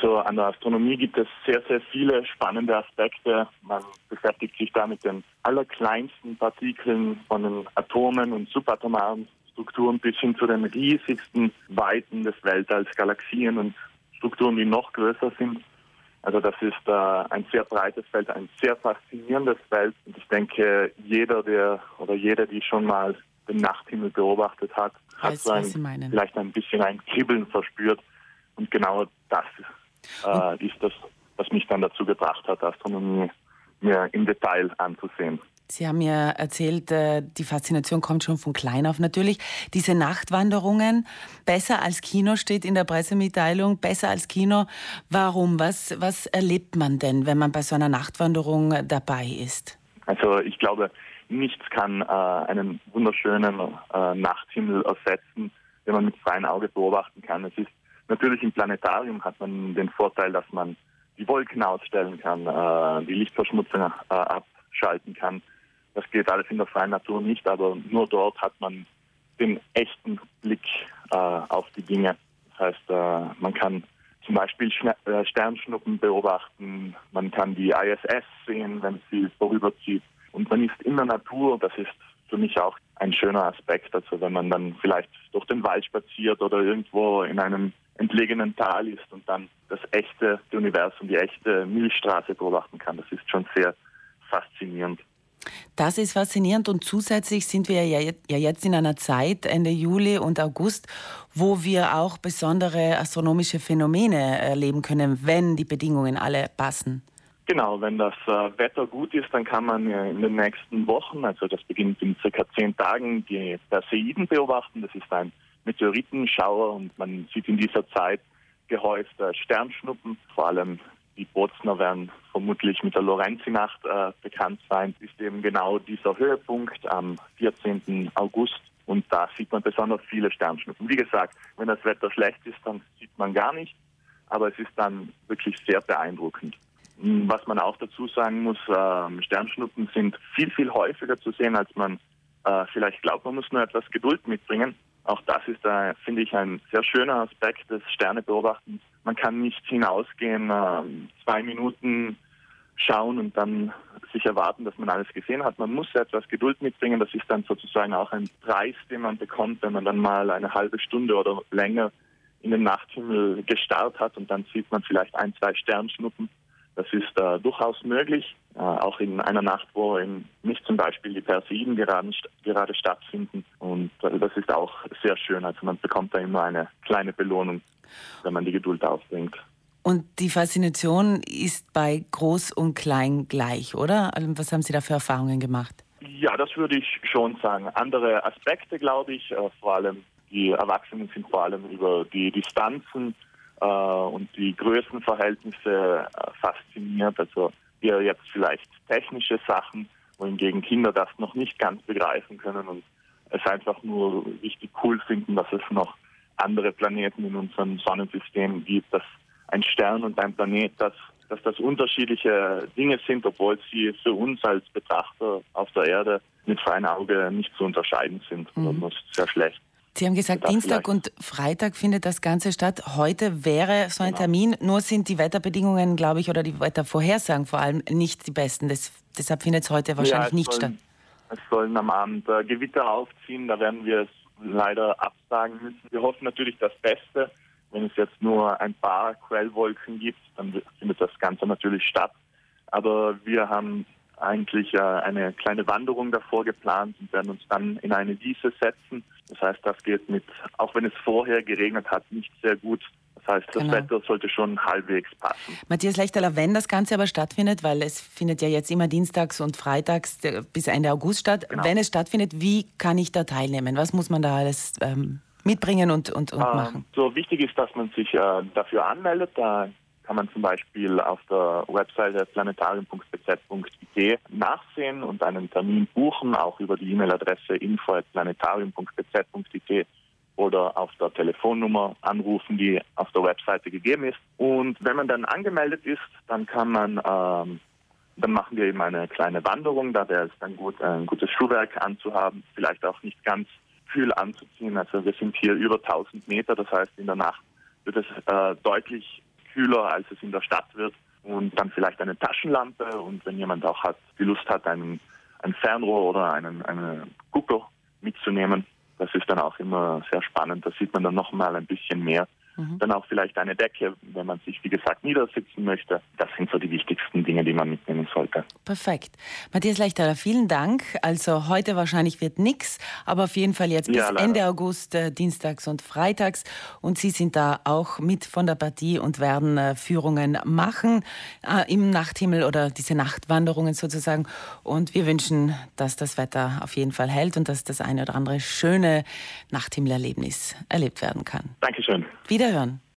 Also an der Astronomie gibt es sehr, sehr viele spannende Aspekte. Man beschäftigt sich da mit den allerkleinsten Partikeln von den Atomen und subatomaren Strukturen bis hin zu den riesigsten Weiten des Weltalls, Galaxien und Strukturen, die noch größer sind. Also das ist äh, ein sehr breites Feld, ein sehr faszinierendes Feld. Und ich denke, jeder, der oder jeder, die schon mal den Nachthimmel beobachtet hat, hat so ein, vielleicht ein bisschen ein Kribbeln verspürt. Und genau das äh, ist das, was mich dann dazu gebracht hat, Astronomie mir im Detail anzusehen. Sie haben ja erzählt, äh, die Faszination kommt schon von klein auf natürlich. Diese Nachtwanderungen, besser als Kino steht in der Pressemitteilung, besser als Kino. Warum? Was, was erlebt man denn, wenn man bei so einer Nachtwanderung dabei ist? Also ich glaube, nichts kann äh, einen wunderschönen äh, Nachthimmel ersetzen, den man mit freiem Auge beobachten kann. Es ist natürlich im Planetarium hat man den Vorteil, dass man die Wolken ausstellen kann, äh, die Lichtverschmutzung äh, abschalten kann. Das geht alles in der freien Natur nicht, aber nur dort hat man den echten Blick äh, auf die Dinge. Das heißt, äh, man kann zum Beispiel äh, Sternschnuppen beobachten, man kann die ISS sehen, wenn sie vorüberzieht. Und man ist in der Natur, das ist für mich auch ein schöner Aspekt. Also wenn man dann vielleicht durch den Wald spaziert oder irgendwo in einem entlegenen Tal ist und dann das echte Universum, die echte Milchstraße beobachten kann, das ist schon sehr faszinierend. Das ist faszinierend und zusätzlich sind wir ja jetzt in einer Zeit, Ende Juli und August, wo wir auch besondere astronomische Phänomene erleben können, wenn die Bedingungen alle passen. Genau, wenn das äh, Wetter gut ist, dann kann man in den nächsten Wochen, also das beginnt in circa zehn Tagen, die Perseiden beobachten. Das ist ein Meteoritenschauer und man sieht in dieser Zeit gehäuft äh, Sternschnuppen, vor allem die Bozner werden vermutlich mit der Lorenzi-Nacht äh, bekannt sein, ist eben genau dieser Höhepunkt am 14. August. Und da sieht man besonders viele Sternschnuppen. Wie gesagt, wenn das Wetter schlecht ist, dann sieht man gar nicht. Aber es ist dann wirklich sehr beeindruckend. Was man auch dazu sagen muss, äh, Sternschnuppen sind viel, viel häufiger zu sehen, als man äh, vielleicht glaubt. Man muss nur etwas Geduld mitbringen. Auch das ist, äh, finde ich, ein sehr schöner Aspekt des Sternebeobachtens. Man kann nicht hinausgehen, äh, zwei Minuten schauen und dann sich erwarten, dass man alles gesehen hat. Man muss etwas Geduld mitbringen. Das ist dann sozusagen auch ein Preis, den man bekommt, wenn man dann mal eine halbe Stunde oder länger in den Nachthimmel gestarrt hat und dann sieht man vielleicht ein, zwei Sternschnuppen. Das ist äh, durchaus möglich, äh, auch in einer Nacht, wo eben nicht zum Beispiel die Perseiden gerade, gerade stattfinden. Und äh, das ist auch sehr schön. Also man bekommt da immer eine kleine Belohnung, wenn man die Geduld aufbringt. Und die Faszination ist bei Groß und Klein gleich, oder? Also, was haben Sie da für Erfahrungen gemacht? Ja, das würde ich schon sagen. Andere Aspekte, glaube ich, äh, vor allem die Erwachsenen sind vor allem über die Distanzen äh, und die Größenverhältnisse äh, fasziniert. Also wir jetzt vielleicht technische Sachen, wohingegen Kinder das noch nicht ganz begreifen können und es einfach nur richtig cool finden, dass es noch andere Planeten in unserem Sonnensystem gibt, dass ein Stern und ein Planet, dass, dass das unterschiedliche Dinge sind, obwohl sie für uns als Betrachter auf der Erde mit freiem Auge nicht zu unterscheiden sind. Mhm. Das ist sehr schlecht. Sie haben gesagt, Dienstag und Freitag findet das Ganze statt. Heute wäre so ein genau. Termin, nur sind die Wetterbedingungen, glaube ich, oder die Wettervorhersagen vor allem nicht die besten. Das, deshalb findet es heute wahrscheinlich ja, nicht sollen, statt. Es sollen am Abend äh, Gewitter aufziehen, da werden wir es leider absagen müssen. Wir hoffen natürlich das Beste. Wenn es jetzt nur ein paar Quellwolken gibt, dann findet das Ganze natürlich statt. Aber wir haben eigentlich äh, eine kleine Wanderung davor geplant und werden uns dann in eine Wiese setzen. Das heißt, das geht mit, auch wenn es vorher geregnet hat, nicht sehr gut. Das heißt, das genau. Wetter sollte schon halbwegs passen. Matthias Lechteler, wenn das Ganze aber stattfindet, weil es findet ja jetzt immer dienstags und freitags bis Ende August statt, genau. wenn es stattfindet, wie kann ich da teilnehmen? Was muss man da alles ähm, mitbringen und, und, und ähm, machen? So wichtig ist, dass man sich äh, dafür anmeldet. Da kann man zum Beispiel auf der Webseite planetarium.bz.it nachsehen und einen Termin buchen, auch über die E-Mail-Adresse info.planetarium.bz.it oder auf der Telefonnummer anrufen, die auf der Webseite gegeben ist. Und wenn man dann angemeldet ist, dann kann man, ähm, dann machen wir eben eine kleine Wanderung, da wäre es dann gut, ein gutes Schuhwerk anzuhaben, vielleicht auch nicht ganz kühl anzuziehen. Also wir sind hier über 1000 Meter, das heißt in der Nacht wird es äh, deutlich kühler, als es in der Stadt wird. Und dann vielleicht eine Taschenlampe und wenn jemand auch hat, die Lust hat, einen, ein Fernrohr oder einen, einen Gucker mitzunehmen, das ist dann auch immer sehr spannend. Da sieht man dann nochmal ein bisschen mehr Mhm. Dann auch vielleicht eine Decke, wenn man sich, wie gesagt, niedersitzen möchte. Das sind so die wichtigsten Dinge, die man mitnehmen sollte. Perfekt. Matthias Leichterer, vielen Dank. Also heute wahrscheinlich wird nichts, aber auf jeden Fall jetzt bis ja, Ende August, äh, dienstags und freitags. Und Sie sind da auch mit von der Partie und werden äh, Führungen machen äh, im Nachthimmel oder diese Nachtwanderungen sozusagen. Und wir wünschen, dass das Wetter auf jeden Fall hält und dass das eine oder andere schöne Nachthimmelerlebnis erlebt werden kann. Dankeschön. Wiederhören.